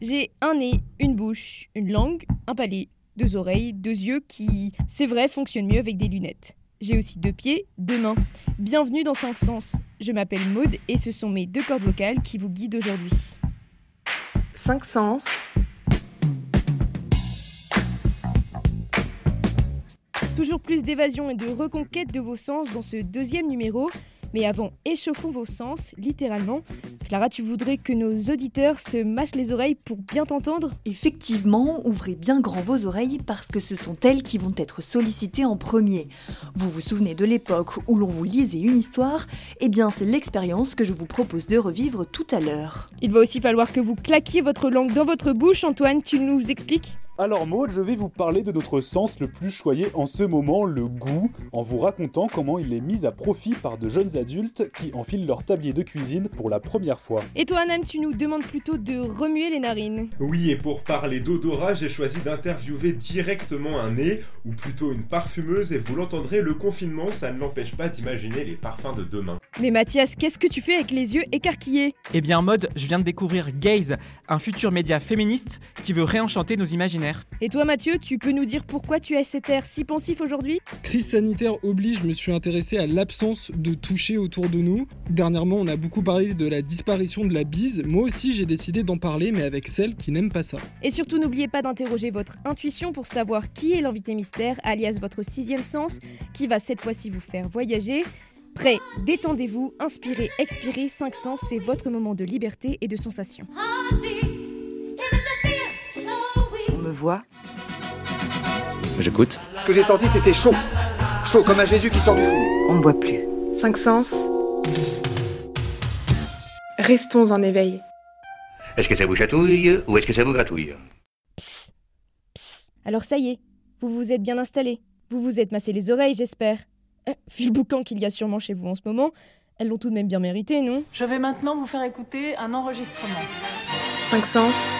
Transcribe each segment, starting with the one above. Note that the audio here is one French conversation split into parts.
J'ai un nez, une bouche, une langue, un palais, deux oreilles, deux yeux qui, c'est vrai, fonctionnent mieux avec des lunettes. J'ai aussi deux pieds, deux mains. Bienvenue dans 5 sens. Je m'appelle Maude et ce sont mes deux cordes vocales qui vous guident aujourd'hui. 5 sens. Toujours plus d'évasion et de reconquête de vos sens dans ce deuxième numéro. Mais avant, échauffons vos sens, littéralement. Clara, tu voudrais que nos auditeurs se massent les oreilles pour bien t'entendre? Effectivement, ouvrez bien grand vos oreilles parce que ce sont elles qui vont être sollicitées en premier. Vous vous souvenez de l'époque où l'on vous lisait une histoire? Eh bien, c'est l'expérience que je vous propose de revivre tout à l'heure. Il va aussi falloir que vous claquiez votre langue dans votre bouche. Antoine, tu nous expliques? Alors Maud, je vais vous parler de notre sens le plus choyé en ce moment, le goût, en vous racontant comment il est mis à profit par de jeunes adultes qui enfilent leur tablier de cuisine pour la première fois. Et toi Anam, tu nous demandes plutôt de remuer les narines. Oui, et pour parler d'odorat, j'ai choisi d'interviewer directement un nez, ou plutôt une parfumeuse, et vous l'entendrez, le confinement, ça ne l'empêche pas d'imaginer les parfums de demain. Mais Mathias, qu'est-ce que tu fais avec les yeux écarquillés? Eh bien mode, je viens de découvrir Gaze, un futur média féministe qui veut réenchanter nos imaginaires. Et toi Mathieu, tu peux nous dire pourquoi tu as cet air si pensif aujourd'hui? Crise sanitaire oblige, je me suis intéressé à l'absence de toucher autour de nous. Dernièrement, on a beaucoup parlé de la disparition de la bise. Moi aussi, j'ai décidé d'en parler, mais avec celle qui n'aime pas ça. Et surtout, n'oubliez pas d'interroger votre intuition pour savoir qui est l'invité mystère, alias votre sixième sens, qui va cette fois-ci vous faire voyager. Prêt, détendez-vous, inspirez, expirez, 5 sens, c'est votre moment de liberté et de sensation. On me voit. J'écoute. Ce que j'ai senti, c'était chaud. Chaud comme un Jésus qui sort du four. On me voit plus. 5 sens. Restons en éveil. Est-ce que ça vous chatouille ou est-ce que ça vous gratouille? Psst, psst. Alors ça y est, vous vous êtes bien installés. Vous vous êtes massé les oreilles, j'espère. Vu le boucan qu'il y a sûrement chez vous en ce moment, elles l'ont tout de même bien mérité, non? Je vais maintenant vous faire écouter un enregistrement. 5 sens.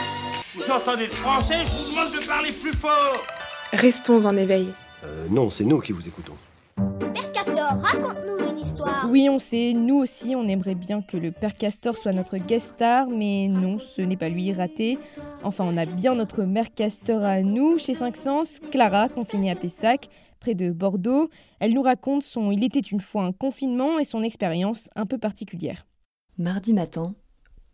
Vous entendez le français? Je vous demande de parler plus fort Restons en éveil. Euh, non, c'est nous qui vous écoutons. Père Castor, raconte-nous une histoire. Oui, on sait, nous aussi, on aimerait bien que le Père Castor soit notre guest star, mais non, ce n'est pas lui, raté. Enfin, on a bien notre mère Castor à nous, chez 5 Sens, Clara, confinée à Pessac, près de Bordeaux. Elle nous raconte son Il était une fois un confinement et son expérience un peu particulière. Mardi matin,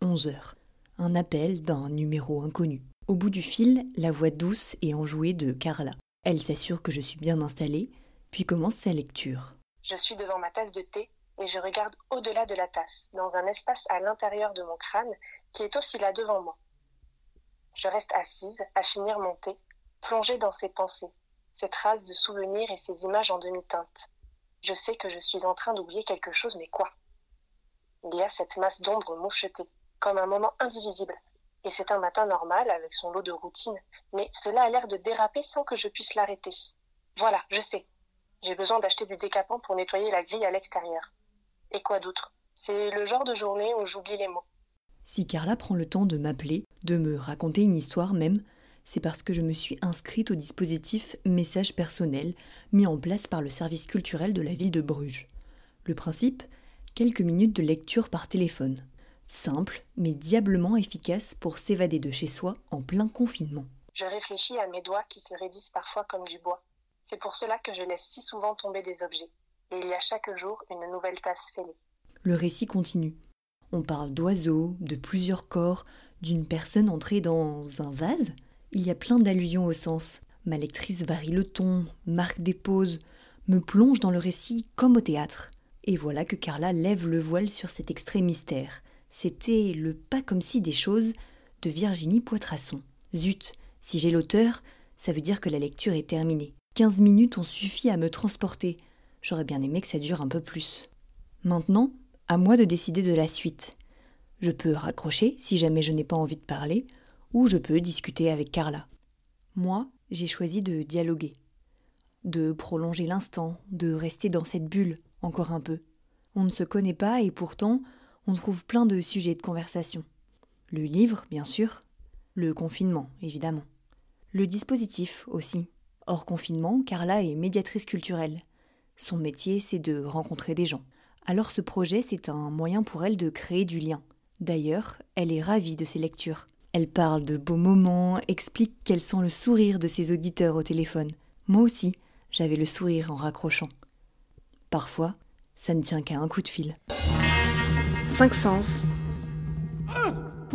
11h. Un appel d'un numéro inconnu. Au bout du fil, la voix douce et enjouée de Carla. Elle s'assure que je suis bien installée, puis commence sa lecture. Je suis devant ma tasse de thé et je regarde au-delà de la tasse, dans un espace à l'intérieur de mon crâne qui est aussi là devant moi. Je reste assise, à finir mon thé, plongée dans ces pensées, ces traces de souvenirs et ces images en demi-teinte. Je sais que je suis en train d'oublier quelque chose, mais quoi? Il y a cette masse d'ombre mouchetée, comme un moment indivisible. Et c'est un matin normal, avec son lot de routine, mais cela a l'air de déraper sans que je puisse l'arrêter. Voilà, je sais. J'ai besoin d'acheter du décapant pour nettoyer la grille à l'extérieur. Et quoi d'autre? C'est le genre de journée où j'oublie les mots. Si Carla prend le temps de m'appeler, de me raconter une histoire même, c'est parce que je me suis inscrite au dispositif Message personnel mis en place par le service culturel de la ville de Bruges. Le principe? Quelques minutes de lecture par téléphone. Simple, mais diablement efficace pour s'évader de chez soi en plein confinement. Je réfléchis à mes doigts qui se raidissent parfois comme du bois. C'est pour cela que je laisse si souvent tomber des objets. Et il y a chaque jour une nouvelle tasse fêlée. Le récit continue. On parle d'oiseaux, de plusieurs corps, d'une personne entrée dans un vase. Il y a plein d'allusions au sens. Ma lectrice varie le ton, marque des pauses, me plonge dans le récit comme au théâtre. Et voilà que Carla lève le voile sur cet extrait mystère. C'était le pas comme si des choses de Virginie Poitrasson. Zut, si j'ai l'auteur, ça veut dire que la lecture est terminée. 15 minutes ont suffi à me transporter. J'aurais bien aimé que ça dure un peu plus. Maintenant, à moi de décider de la suite. Je peux raccrocher si jamais je n'ai pas envie de parler, ou je peux discuter avec Carla. Moi, j'ai choisi de dialoguer, de prolonger l'instant, de rester dans cette bulle encore un peu. On ne se connaît pas et pourtant, on trouve plein de sujets de conversation. Le livre, bien sûr, le confinement, évidemment. Le dispositif aussi. Hors confinement, Carla est médiatrice culturelle. Son métier, c'est de rencontrer des gens. Alors ce projet, c'est un moyen pour elle de créer du lien. D'ailleurs, elle est ravie de ses lectures. Elle parle de beaux moments, explique qu'elle sent le sourire de ses auditeurs au téléphone. Moi aussi, j'avais le sourire en raccrochant. Parfois, ça ne tient qu'à un coup de fil. Cinq sens.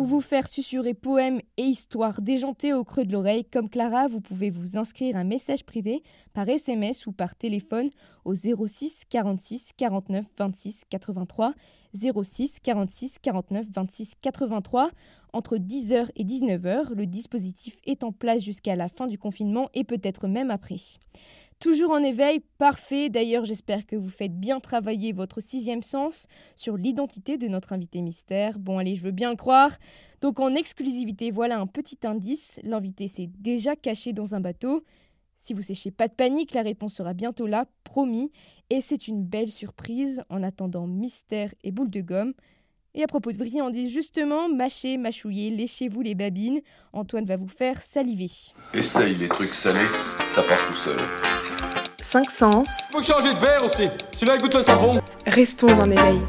Pour vous faire susurrer poèmes et histoires déjantées au creux de l'oreille, comme Clara, vous pouvez vous inscrire un message privé par SMS ou par téléphone au 06 46 49 26 83 06 46 49 26 83 entre 10h et 19h. Le dispositif est en place jusqu'à la fin du confinement et peut-être même après. Toujours en éveil, parfait. D'ailleurs, j'espère que vous faites bien travailler votre sixième sens sur l'identité de notre invité mystère. Bon, allez, je veux bien le croire. Donc, en exclusivité, voilà un petit indice. L'invité s'est déjà caché dans un bateau. Si vous séchez pas de panique, la réponse sera bientôt là, promis. Et c'est une belle surprise en attendant mystère et boule de gomme. Et à propos de vriandise, justement, mâchez, mâchouillez, léchez-vous les babines. Antoine va vous faire saliver. Essaye les trucs salés, ça passe tout seul. Cinq sens. Faut changer de verre aussi, celui-là il goûte le savon. Restons en éveil.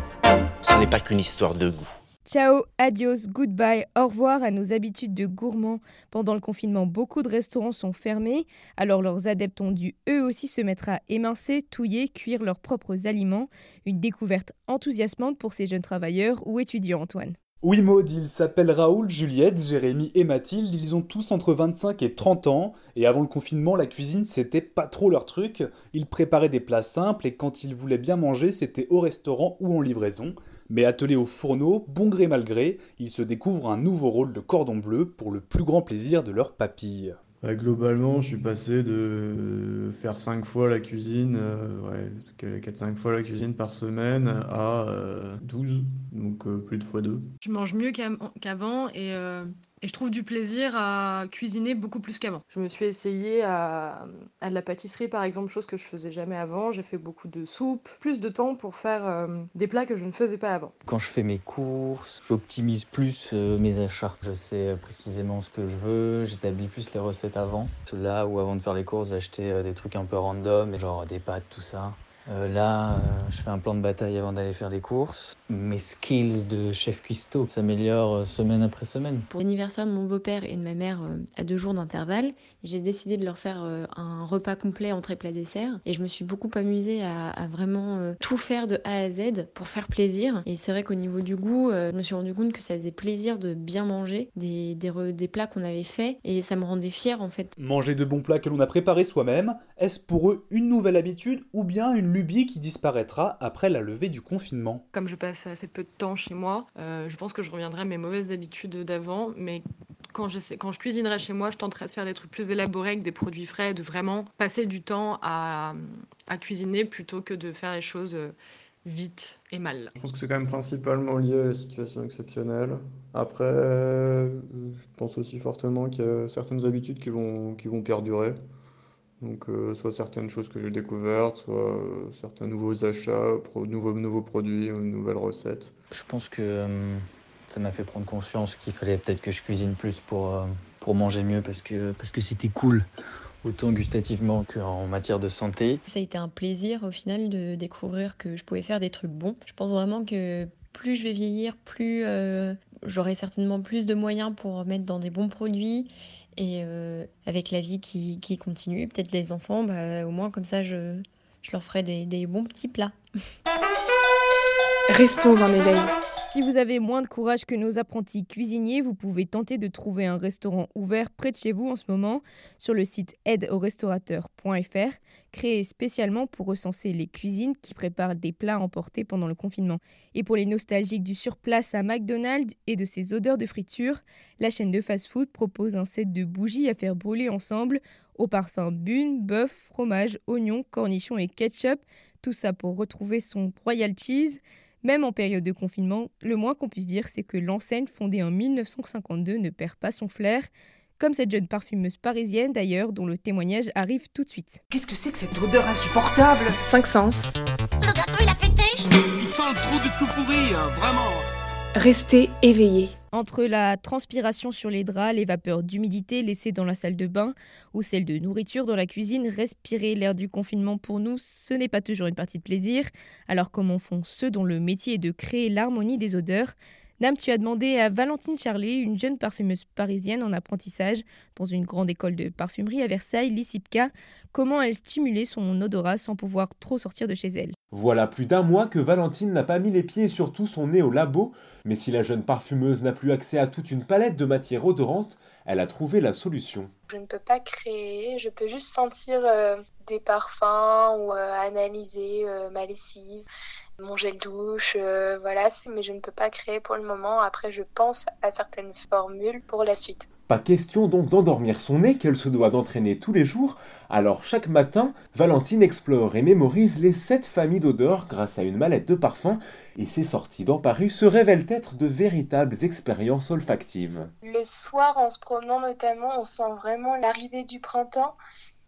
Ce n'est pas qu'une histoire de goût. Ciao, adios, goodbye, au revoir à nos habitudes de gourmands. Pendant le confinement, beaucoup de restaurants sont fermés, alors leurs adeptes ont dû eux aussi se mettre à émincer, touiller, cuire leurs propres aliments. Une découverte enthousiasmante pour ces jeunes travailleurs ou étudiants, Antoine? Oui, Maud, ils s'appellent Raoul, Juliette, Jérémy et Mathilde. Ils ont tous entre 25 et 30 ans. Et avant le confinement, la cuisine, c'était pas trop leur truc. Ils préparaient des plats simples et quand ils voulaient bien manger, c'était au restaurant ou en livraison. Mais attelés au fourneau, bon gré mal gré, ils se découvrent un nouveau rôle de cordon bleu pour le plus grand plaisir de leur papille. Globalement, je suis passé de faire 5 fois la cuisine, euh, ouais, 4-5 fois la cuisine par semaine à euh, 12, donc euh, plus de fois 2. Je mange mieux qu'avant et euh, et je trouve du plaisir à cuisiner beaucoup plus qu'avant. Je me suis essayée à, à de la pâtisserie par exemple, chose que je faisais jamais avant. J'ai fait beaucoup de soupes, plus de temps pour faire euh, des plats que je ne faisais pas avant. Quand je fais mes courses, j'optimise plus euh, mes achats. Je sais précisément ce que je veux, j'établis plus les recettes avant. Là où avant de faire les courses, j'achetais euh, des trucs un peu random, genre des pâtes, tout ça. Euh, là, euh, je fais un plan de bataille avant d'aller faire les courses. Mes skills de chef cuistot s'améliorent euh, semaine après semaine. Pour l'anniversaire de mon beau-père et de ma mère à deux jours d'intervalle, j'ai décidé de leur faire euh, un repas complet entrée plat dessert et je me suis beaucoup amusée à, à vraiment euh, tout faire de A à Z pour faire plaisir. Et c'est vrai qu'au niveau du goût, euh, je me suis rendu compte que ça faisait plaisir de bien manger des, des, re- des plats qu'on avait faits et ça me rendait fière en fait. Manger de bons plats que l'on a préparés soi-même, est-ce pour eux une nouvelle habitude ou bien une lubie qui disparaîtra après la levée du confinement? Comme je passe assez peu de temps chez moi, euh, je pense que je reviendrai à mes mauvaises habitudes d'avant, mais quand je, sais, quand je cuisinerai chez moi, je tenterai de faire des trucs plus élaborés avec des produits frais, de vraiment passer du temps à, à cuisiner plutôt que de faire les choses euh, vite et mal. Je pense que c'est quand même principalement lié à la situation exceptionnelle. Après, je pense aussi fortement qu'il y a certaines habitudes qui vont, qui vont perdurer. Donc, euh, soit certaines choses que j'ai découvertes, soit euh, certains nouveaux achats, pro- nouveaux, nouveaux produits ou nouvelles recettes. Je pense que euh, ça m'a fait prendre conscience qu'il fallait peut-être que je cuisine plus pour, euh, pour manger mieux parce que parce que c'était cool, autant gustativement qu'en matière de santé. Ça a été un plaisir au final de découvrir que je pouvais faire des trucs bons. Je pense vraiment que plus je vais vieillir, plus euh, j'aurai certainement plus de moyens pour mettre dans des bons produits. Et euh, avec la vie qui, qui continue, peut-être les enfants, bah, au moins comme ça, je, je leur ferai des, des bons petits plats. Restons en éveil. Si vous avez moins de courage que nos apprentis cuisiniers, vous pouvez tenter de trouver un restaurant ouvert près de chez vous en ce moment sur le site aideaurestaurateurs.fr, créé spécialement pour recenser les cuisines qui préparent des plats emportés pendant le confinement. Et pour les nostalgiques du surplace à McDonald's et de ses odeurs de friture, la chaîne de fast-food propose un set de bougies à faire brûler ensemble au parfum bune, bœuf, fromage, oignon, cornichons et ketchup. Tout ça pour retrouver son royal cheese. Même en période de confinement, le moins qu'on puisse dire, c'est que l'enseigne fondée en 1952 ne perd pas son flair, comme cette jeune parfumeuse parisienne d'ailleurs, dont le témoignage arrive tout de suite. Qu'est-ce que c'est que cette odeur insupportable? Cinq sens. Le gâteau, il a pété? Il sent le trou de tout pourri, hein, vraiment Restez éveillé. Entre la transpiration sur les draps, les vapeurs d'humidité laissées dans la salle de bain ou celles de nourriture dans la cuisine, respirer l'air du confinement pour nous, ce n'est pas toujours une partie de plaisir. Alors comment font ceux dont le métier est de créer l'harmonie des odeurs? Nam, tu as demandé à Valentine Charlet, une jeune parfumeuse parisienne en apprentissage dans une grande école de parfumerie à Versailles, l'ICIPCA, comment elle stimulait son odorat sans pouvoir trop sortir de chez elle? Voilà plus d'un mois que Valentine n'a pas mis les pieds et surtout son nez au labo, mais si la jeune parfumeuse n'a plus accès à toute une palette de matières odorantes, elle a trouvé la solution. Je ne peux pas créer, je peux juste sentir euh, des parfums ou euh, analyser euh, ma lessive, mon gel douche, voilà, mais je ne peux pas créer pour le moment. Après, je pense à certaines formules pour la suite. Pas question donc d'endormir son nez qu'elle se doit d'entraîner tous les jours, alors chaque matin, Valentine explore et mémorise les sept familles d'odeurs grâce à une mallette de parfums, et ses sorties dans Paris se révèlent être de véritables expériences olfactives. Le soir, en se promenant notamment, on sent vraiment l'arrivée du printemps.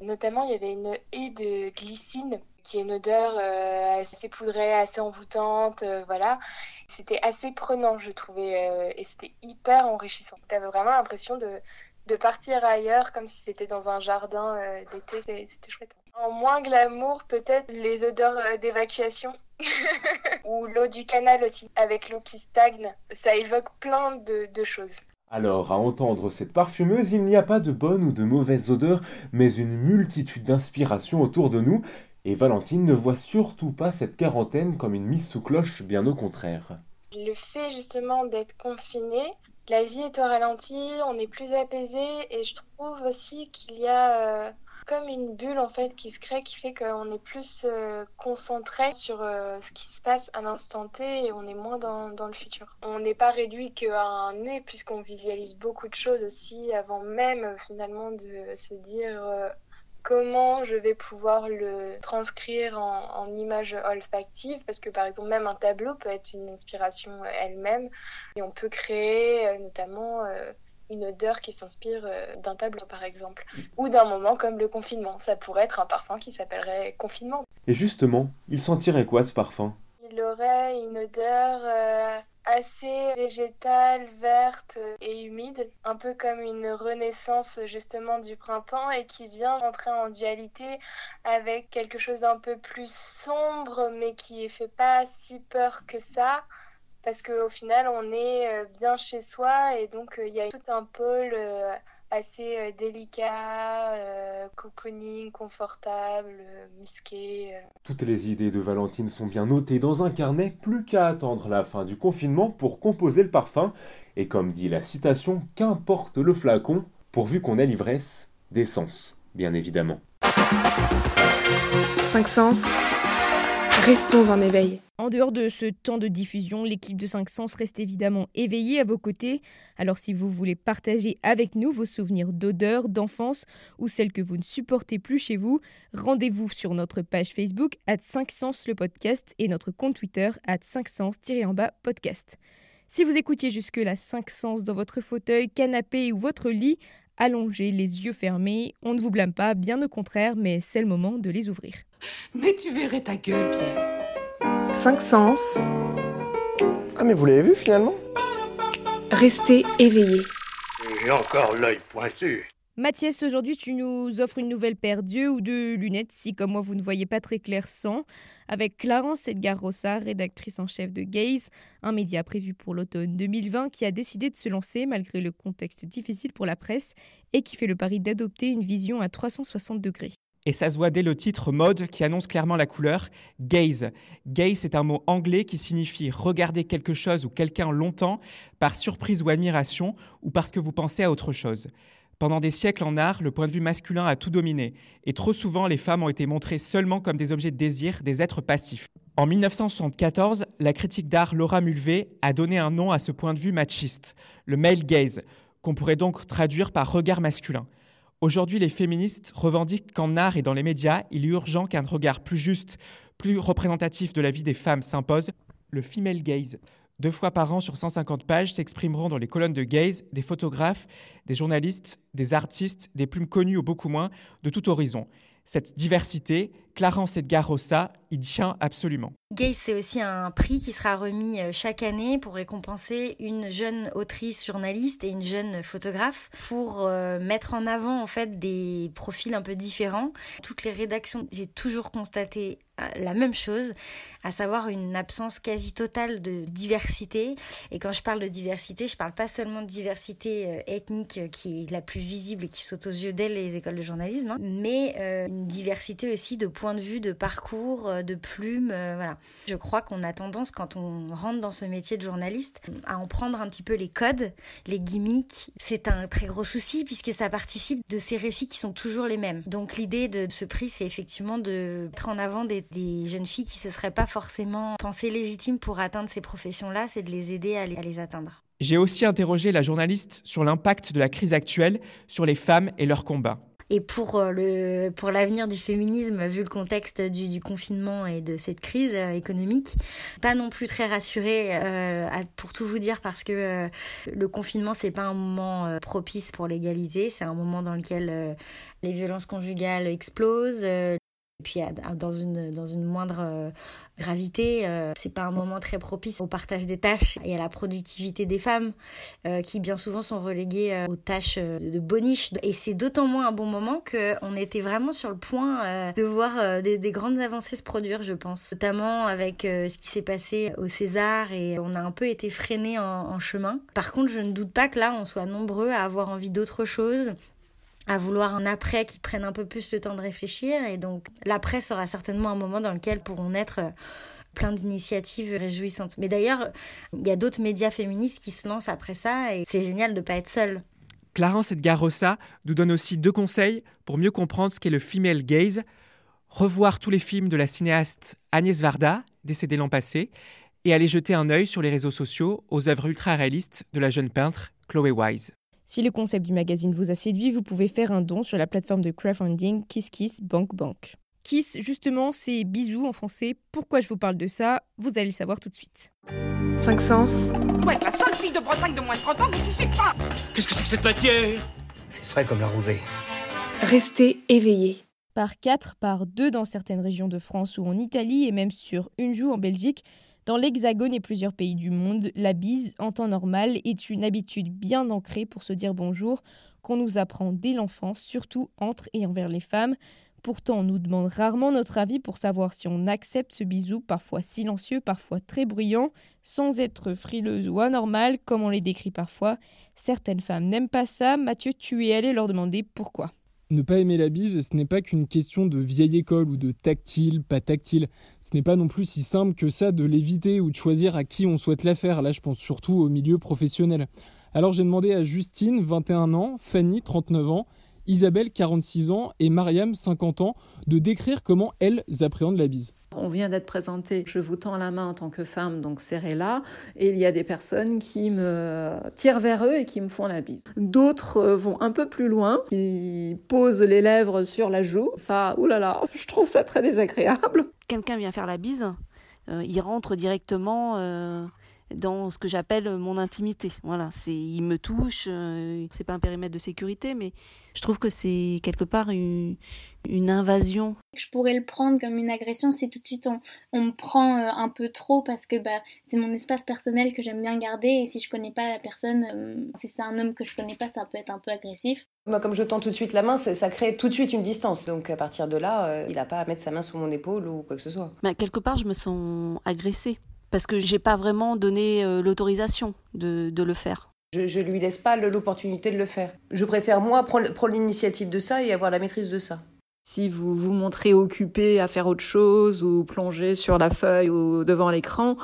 Notamment, il y avait une haie de glycine qui est une odeur euh, assez poudrée, assez envoûtante, euh, voilà. C'était assez prenant, je trouvais, euh, et c'était hyper enrichissant. Tu avais vraiment l'impression de, de partir ailleurs, comme si c'était dans un jardin d'été, c'était chouette. En moins glamour, peut-être les odeurs d'évacuation. ou l'eau du canal aussi, avec l'eau qui stagne. Ça évoque plein de, de choses. Alors, à entendre cette parfumeuse, il n'y a pas de bonnes ou de mauvaises odeurs, mais une multitude d'inspirations autour de nous, et Valentine ne voit surtout pas cette quarantaine comme une mise sous cloche, bien au contraire. Le fait justement d'être confiné, la vie est au ralenti, on est plus apaisé et je trouve aussi qu'il y a euh, comme une bulle en fait qui se crée qui fait qu'on est plus euh, concentré sur euh, ce qui se passe à l'instant T et on est moins dans, dans le futur. On n'est pas réduit qu'à un nez puisqu'on visualise beaucoup de choses aussi avant même finalement de se dire comment je vais pouvoir le transcrire en, en images olfactives parce que par exemple même un tableau peut être une inspiration elle-même. Et on peut créer euh, notamment euh, une odeur qui s'inspire euh, d'un tableau par exemple. Ou d'un moment comme le confinement. Ça pourrait être un parfum qui s'appellerait confinement. Et justement il sentirait quoi ce parfum? Il aurait une odeur assez végétale, verte et humide, un peu comme une renaissance justement du printemps et qui vient rentrer en dualité avec quelque chose d'un peu plus sombre mais qui fait pas si peur que ça. Parce qu'au final on est euh, bien chez soi et donc euh, il y a tout un pôle euh, assez euh, délicat, euh, cocooning, confortable, euh, musqué. Toutes les idées de Valentine sont bien notées dans un carnet, plus qu'à attendre la fin du confinement pour composer le parfum. Et comme dit la citation, qu'importe le flacon, pourvu qu'on ait l'ivresse d'essence, bien évidemment. 5 sens, restons en éveil. En dehors de ce temps de diffusion, l'équipe de 5 Sens reste évidemment éveillée à vos côtés. Alors si vous voulez partager avec nous vos souvenirs d'odeur, d'enfance ou celles que vous ne supportez plus chez vous, rendez-vous sur notre page Facebook at 5 Sens le podcast et notre compte Twitter at 5 Sens-en-bas podcast. Si vous écoutiez jusque-là 5 Sens dans votre fauteuil, canapé ou votre lit, allongez les yeux fermés, on ne vous blâme pas, bien au contraire, mais c'est le moment de les ouvrir. Mais tu verrais ta gueule, Pierre 5 sens. Ah mais vous l'avez vu finalement? Restez éveillé. J'ai encore l'œil pointu. Mathias, aujourd'hui tu nous offres une nouvelle paire d'yeux ou de lunettes si comme moi vous ne voyez pas très clair sans, avec Clarence Edgar Rossa, rédactrice en chef de Gaze, un média prévu pour l'automne 2020 qui a décidé de se lancer malgré le contexte difficile pour la presse et qui fait le pari d'adopter une vision à 360 degrés. Et ça se voit dès le titre mode qui annonce clairement la couleur. Gaze. Gaze est un mot anglais qui signifie regarder quelque chose ou quelqu'un longtemps par surprise ou admiration ou parce que vous pensez à autre chose. Pendant des siècles en art, le point de vue masculin a tout dominé, et trop souvent les femmes ont été montrées seulement comme des objets de désir, des êtres passifs. En 1974, la critique d'art Laura Mulvey a donné un nom à ce point de vue machiste, le male gaze, qu'on pourrait donc traduire par regard masculin. Aujourd'hui, les féministes revendiquent qu'en art et dans les médias, il est urgent qu'un regard plus juste, plus représentatif de la vie des femmes s'impose, le female gaze. Deux fois par an sur 150 pages s'exprimeront dans les colonnes de gaze des photographes, des journalistes, des artistes, des plumes connues ou beaucoup moins, de tout horizon. Cette diversité, Clarence Edgar Rossa y tient absolument. Gaze, c'est aussi un prix qui sera remis euh, chaque année pour récompenser une jeune autrice journaliste et une jeune photographe pour euh, mettre en avant en fait des profils un peu différents. Toutes les rédactions, j'ai toujours constaté euh, la même chose, à savoir une absence quasi totale de diversité. Et quand je parle de diversité, je parle pas seulement de diversité ethnique qui est la plus visible et qui saute aux yeux dès les écoles de journalisme, hein, mais une diversité aussi de points de vue, de parcours, de plumes, voilà. Je crois qu'on a tendance, quand on rentre dans ce métier de journaliste, à en prendre un petit peu les codes, les gimmicks. C'est un très gros souci puisque ça participe de ces récits qui sont toujours les mêmes. Donc l'idée de ce prix, c'est effectivement de mettre en avant des, jeunes filles qui ne se seraient pas forcément pensées légitimes pour atteindre ces professions-là, c'est de les aider à les atteindre. J'ai aussi interrogé la journaliste sur l'impact de la crise actuelle sur les femmes et leurs combats. Et pour euh, le pour l'avenir du féminisme, vu le contexte du, confinement et de cette crise euh, économique, pas non plus très rassurée euh, pour tout vous dire parce que le confinement c'est pas un moment propice pour l'égalité, c'est un moment dans lequel les violences conjugales explosent, et puis dans une, dans une moindre euh, gravité, euh, c'est pas un moment très propice au partage des tâches et à la productivité des femmes euh, qui bien souvent sont reléguées aux tâches de boniche. Et c'est d'autant moins un bon moment qu'on était vraiment sur le point de voir des, des, grandes avancées se produire, je pense. Notamment avec ce qui s'est passé au César et on a un peu été freiné en chemin. Par contre, je ne doute pas que là, on soit nombreux à avoir envie d'autre chose à vouloir un après qui prenne un peu plus le temps de réfléchir. Et donc, l'après sera certainement un moment dans lequel pourront naître euh, plein d'initiatives réjouissantes. Mais d'ailleurs, il y a d'autres médias féministes qui se lancent après ça et c'est génial de ne pas être seule. Clarence Edgar Rossa nous donne aussi deux conseils pour mieux comprendre ce qu'est le female gaze. Revoir tous les films de la cinéaste Agnès Varda, décédée l'an passé, et aller jeter un œil sur les réseaux sociaux aux œuvres ultra réalistes de la jeune peintre Chloé Wise. Si le concept du magazine vous a séduit, vous pouvez faire un don sur la plateforme de crowdfunding Kiss Kiss Bank Bank. Kiss, justement, c'est bisous en français. Pourquoi je vous parle de ça? Vous allez le savoir tout de suite. 5 sens. Ouais, la seule fille de Bretagne de moins de 30 ans que tu sais pas Qu'est-ce que c'est que cette matière? C'est frais comme la rosée. Restez éveillé. Par 4, par 2 dans certaines régions de France ou en Italie et même sur une joue en Belgique, dans l'Hexagone et plusieurs pays du monde, la bise en temps normal est une habitude bien ancrée pour se dire bonjour qu'on nous apprend dès l'enfance, surtout entre et envers les femmes. Pourtant, on nous demande rarement notre avis pour savoir si on accepte ce bisou, parfois silencieux, parfois très bruyant, sans être frileuse ou anormale, comme on les décrit parfois. Certaines femmes n'aiment pas ça. Mathieu, tu es allé leur demander pourquoi. Ne pas aimer la bise, ce n'est pas qu'une question de vieille école ou de tactile, pas tactile. Ce n'est pas non plus si simple que ça de l'éviter ou de choisir à qui on souhaite la faire. Là, je pense surtout au milieu professionnel. Alors j'ai demandé à Justine, 21 ans, Fanny, 39 ans, Isabelle, 46 ans, et Mariam, 50 ans, de décrire comment elles appréhendent la bise. On vient d'être présenté, je vous tends la main en tant que femme, donc serrez-la, et il y a des personnes qui me tirent vers eux et qui me font la bise. D'autres euh, vont un peu plus loin, qui posent les lèvres sur la joue. Ça, oulala, je trouve ça très désagréable. Quelqu'un vient faire la bise, euh, il rentre directement... Euh, dans ce que j'appelle mon intimité. Voilà, c'est il me touche, euh, c'est pas un périmètre de sécurité, mais je trouve que c'est quelque part une, une, invasion. Je pourrais le prendre comme une agression si tout de suite on, on me prend euh, un peu trop parce que bah, c'est mon espace personnel que j'aime bien garder et si je connais pas la personne, euh, si c'est un homme que je connais pas, ça peut être un peu agressif. Moi, comme je tends tout de suite la main, ça crée tout de suite une distance. Donc à partir de là, il n'a pas à mettre sa main sous mon épaule ou quoi que ce soit. Bah, quelque part, je me sens agressée parce que j'ai pas vraiment donné euh, l'autorisation de, de, le faire. Je, je lui laisse pas l'opportunité de le faire. Je préfère moi prendre, prendre l'initiative de ça et avoir la maîtrise de ça. Si vous vous montrez occupé à faire autre chose ou plonger sur la feuille ou devant l'écran,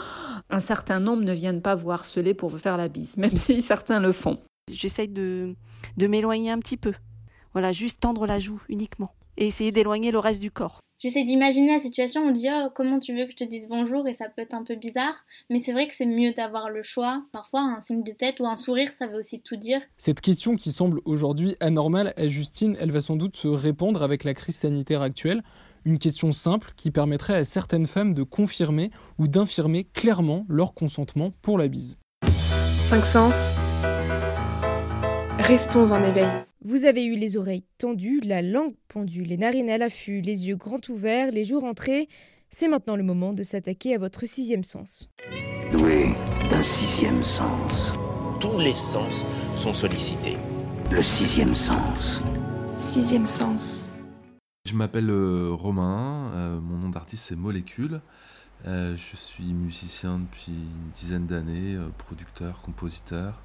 un certain nombre ne viennent pas vous harceler pour vous faire la bise, même si certains le font. J'essaye de, de m'éloigner un petit peu. Voilà, juste tendre la joue uniquement. Et essayer d'éloigner le reste du corps j'essaie d'imaginer la situation, on dit oh, comment tu veux que je te dise bonjour et ça peut être un peu bizarre, mais c'est vrai que c'est mieux d'avoir le choix. Parfois un signe de tête ou un sourire, ça veut aussi tout dire. Cette question qui semble aujourd'hui anormale à Justine, elle va sans doute se répandre avec la crise sanitaire actuelle. Une question simple qui permettrait à certaines femmes de confirmer ou d'infirmer clairement leur consentement pour la bise. 5 sens. Restons en éveil. Vous avez eu les oreilles tendues, la langue pendue, les narines à l'affût, les yeux grands ouverts, les joues rentrées. C'est maintenant le moment de s'attaquer à votre sixième sens. Doué d'un sixième sens. Tous les sens sont sollicités. Le sixième sens. Sixième sens. Je m'appelle euh, Romain, euh, mon nom d'artiste c'est Molécule. Euh, je suis musicien depuis une dizaine d'années, producteur, compositeur.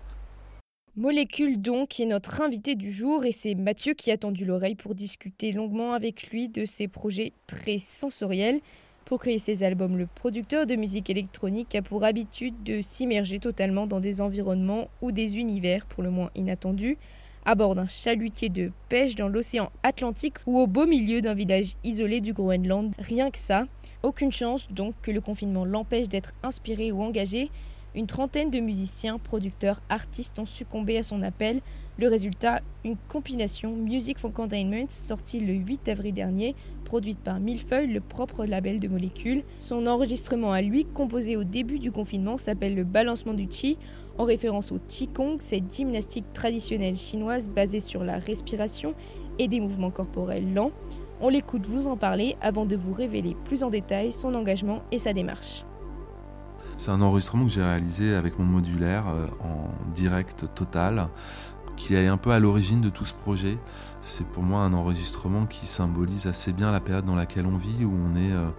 Molécule donc est notre invité du jour et c'est Mathieu qui a tendu l'oreille pour discuter longuement avec lui de ses projets très sensoriels. Pour créer ses albums, le producteur de musique électronique a pour habitude de s'immerger totalement dans des environnements ou des univers pour le moins inattendus, à bord d'un chalutier de pêche dans l'océan Atlantique ou au beau milieu d'un village isolé du Groenland. Rien que ça, aucune chance donc que le confinement l'empêche d'être inspiré ou engagé, une trentaine de musiciens, producteurs, artistes ont succombé à son appel. Le résultat, une compilation Music for Containment sortie le 8 avril dernier, produite par Millefeuille, le propre label de Molécules. Son enregistrement à lui, composé au début du confinement, s'appelle le balancement du Qi, en référence au Qigong, cette gymnastique traditionnelle chinoise basée sur la respiration et des mouvements corporels lents. On l'écoute vous en parler avant de vous révéler plus en détail son engagement et sa démarche. C'est un enregistrement que j'ai réalisé avec mon modulaire euh, en direct total, qui est un peu à l'origine de tout ce projet. C'est pour moi un enregistrement qui symbolise assez bien la période dans laquelle on vit, où on est euh,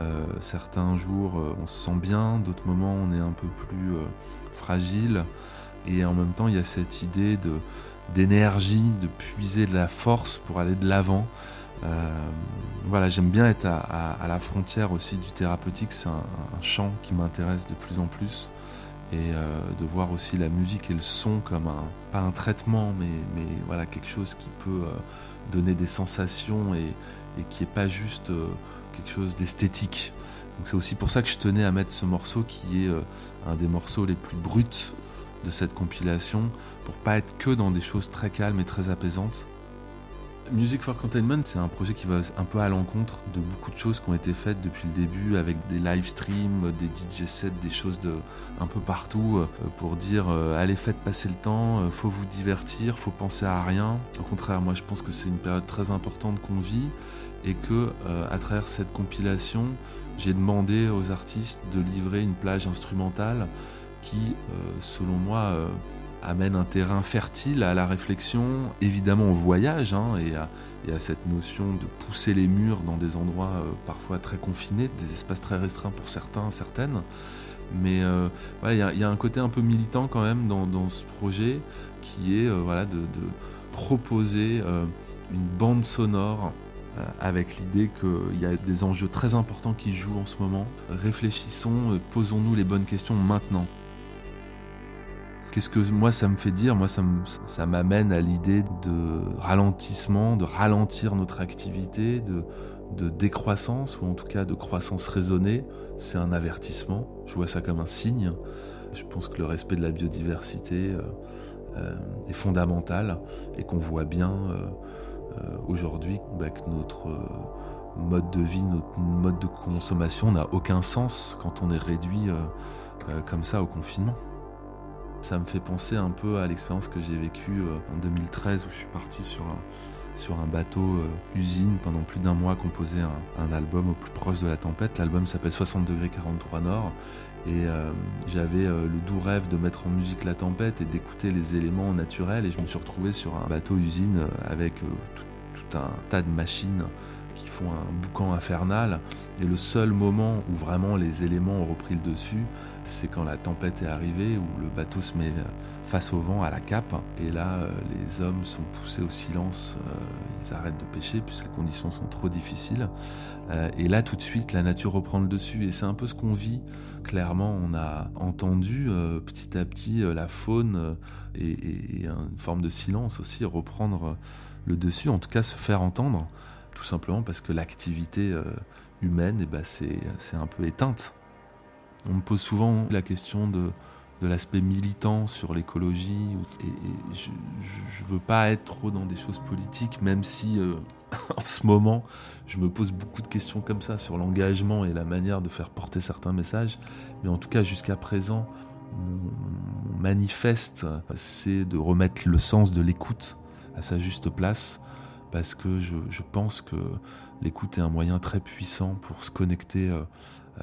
euh, certains jours on se sent bien, d'autres moments on est un peu plus fragile, et en même temps il y a cette idée d'énergie, de puiser de la force pour aller de l'avant. Euh, voilà, j'aime bien être à, la frontière aussi du thérapeutique. C'est un, champ qui m'intéresse de plus en plus. Et euh, de voir aussi la musique et le son comme un, pas un traitement, mais, voilà, quelque chose qui peut euh, donner des sensations et, qui n'est pas juste quelque chose d'esthétique. C'est aussi pour ça que je tenais à mettre ce morceau qui est un des morceaux les plus bruts de cette compilation, pour pas être que dans des choses très calmes et très apaisantes. Music for Containment, c'est un projet qui va un peu à l'encontre de beaucoup de choses qui ont été faites depuis le début avec des live streams, des DJ sets, des choses un peu partout euh, pour dire euh, allez faites passer le temps, euh, faut vous divertir, faut penser à rien. Au contraire, moi je pense que c'est une période très importante qu'on vit et que à travers cette compilation, j'ai demandé aux artistes de livrer une plage instrumentale qui, selon moi, amène un terrain fertile à la réflexion, évidemment au voyage, hein, et, à, cette notion de pousser les murs dans des endroits euh, parfois très confinés, des espaces très restreints pour certains, certaines. Mais euh, il y, a un côté un peu militant quand même dans, ce projet qui est euh, voilà, de, proposer une bande sonore avec l'idée qu'il y a des enjeux très importants qui jouent en ce moment. Réfléchissons, posons-nous les bonnes questions maintenant. Qu'est-ce que moi ça me fait dire? Moi ça m'amène à l'idée de ralentissement, de ralentir notre activité, de, décroissance ou en tout cas de croissance raisonnée. C'est un avertissement. Je vois ça comme un signe. Je pense que le respect de la biodiversité euh, euh, est fondamental et qu'on voit bien euh, aujourd'hui bah, que notre mode de vie, notre mode de consommation n'a aucun sens quand on est réduit comme ça au confinement. Ça me fait penser un peu à l'expérience que j'ai vécue euh, en 2013 où je suis parti sur un, bateau euh, usine pendant plus d'un mois composer un, album au plus proche de la tempête. L'album s'appelle 60 degrés 43 Nord et euh, j'avais le doux rêve de mettre en musique la tempête et d'écouter les éléments naturels et je me suis retrouvé sur un bateau usine avec tout un tas de machines qui font un boucan infernal. Et le seul moment où vraiment les éléments ont repris le dessus, c'est quand la tempête est arrivée, où le bateau se met face au vent, à la cape. Et là, euh, les hommes sont poussés au silence, euh, ils arrêtent de pêcher puisque les conditions sont trop difficiles. Euh, et là, tout de suite, la nature reprend le dessus. Et c'est un peu ce qu'on vit. Clairement, on a entendu petit à petit la faune et, et, une forme de silence aussi reprendre le dessus, en tout cas se faire entendre tout simplement parce que l'activité euh, humaine, eh ben, c'est un peu éteinte. On me pose souvent la question de, de l'aspect militant sur l'écologie, et, je ne veux pas être trop dans des choses politiques, même si euh, en ce moment, je me pose beaucoup de questions comme ça sur l'engagement et la manière de faire porter certains messages. Mais en tout cas, jusqu'à présent, mon manifeste, c'est de remettre le sens de l'écoute à sa juste place parce que je, pense que l'écoute est un moyen très puissant pour se connecter euh,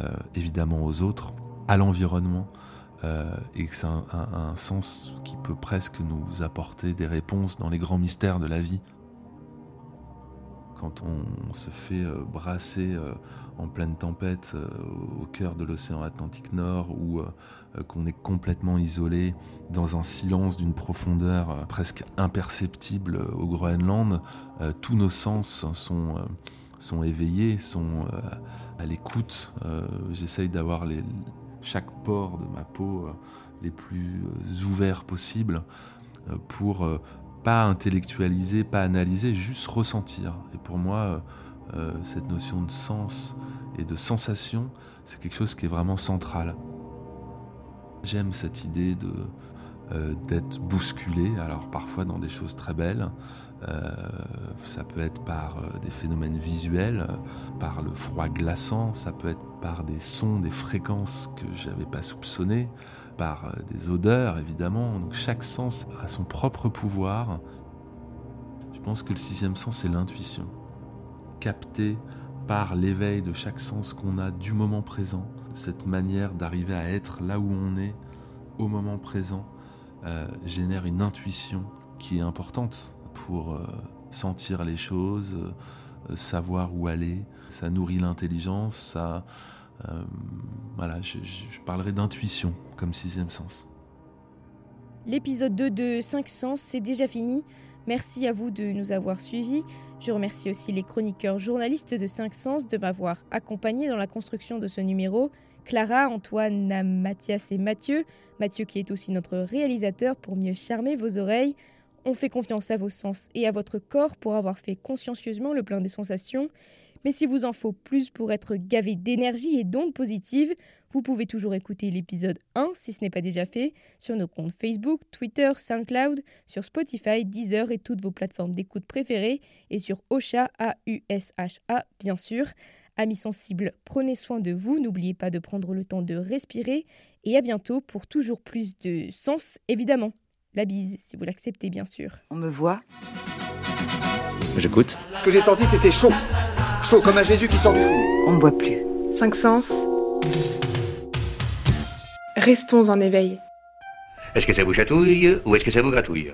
euh, évidemment aux autres, à l'environnement, euh, et que c'est un, sens qui peut presque nous apporter des réponses dans les grands mystères de la vie. Quand on, se fait brasser en pleine tempête au cœur de l'océan Atlantique Nord ou qu'on est complètement isolé dans un silence d'une profondeur presque imperceptible au Groenland, tous nos sens sont, sont éveillés, sont à l'écoute. J'essaye d'avoir chaque pore de ma peau les plus ouverts possibles pour pas intellectualiser, pas analyser, juste ressentir. Et pour moi, cette notion de sens et de sensation, c'est quelque chose qui est vraiment central. J'aime cette idée de euh, d'être bousculé, alors parfois dans des choses très belles. Euh, ça peut être par euh, des phénomènes visuels, par le froid glaçant, ça peut être par des sons, des fréquences que j'avais pas soupçonnées, par des odeurs évidemment. Donc chaque sens a son propre pouvoir. Je pense que le sixième sens c'est l'intuition, capter par l'éveil de chaque sens qu'on a du moment présent, cette manière d'arriver à être là où on est au moment présent, euh, génère une intuition qui est importante pour euh, sentir les choses, euh, savoir où aller. Ça nourrit l'intelligence, ça... voilà, je, je parlerai d'intuition comme sixième sens. L'épisode 2 de 5 sens, c'est déjà fini. Merci à vous de nous avoir suivis. Je remercie aussi les chroniqueurs journalistes de 5 Sens de m'avoir accompagné dans la construction de ce numéro. Clara, Antoine, Mathias et Mathieu. Mathieu qui est aussi notre réalisateur pour mieux charmer vos oreilles. On fait confiance à vos sens et à votre corps pour avoir fait consciencieusement le plein de sensations. Mais s'il vous en faut plus pour être gavé d'énergie et d'ondes positives, vous pouvez toujours écouter l'épisode 1 si ce n'est pas déjà fait sur nos comptes Facebook, Twitter, SoundCloud, sur Spotify, Deezer et toutes vos plateformes d'écoute préférées et sur Osha, A-U-S-H-A bien sûr. Amis sensibles, prenez soin de vous, n'oubliez pas de prendre le temps de respirer et à bientôt pour toujours plus de sens évidemment. La bise si vous l'acceptez bien sûr. On me voit J'écoute. Ce que j'ai senti c'était chaud. Chaud comme un Jésus qui sort du four. On ne voit plus. Cinq sens. Restons en éveil. Est-ce que ça vous chatouille ou est-ce que ça vous gratouille?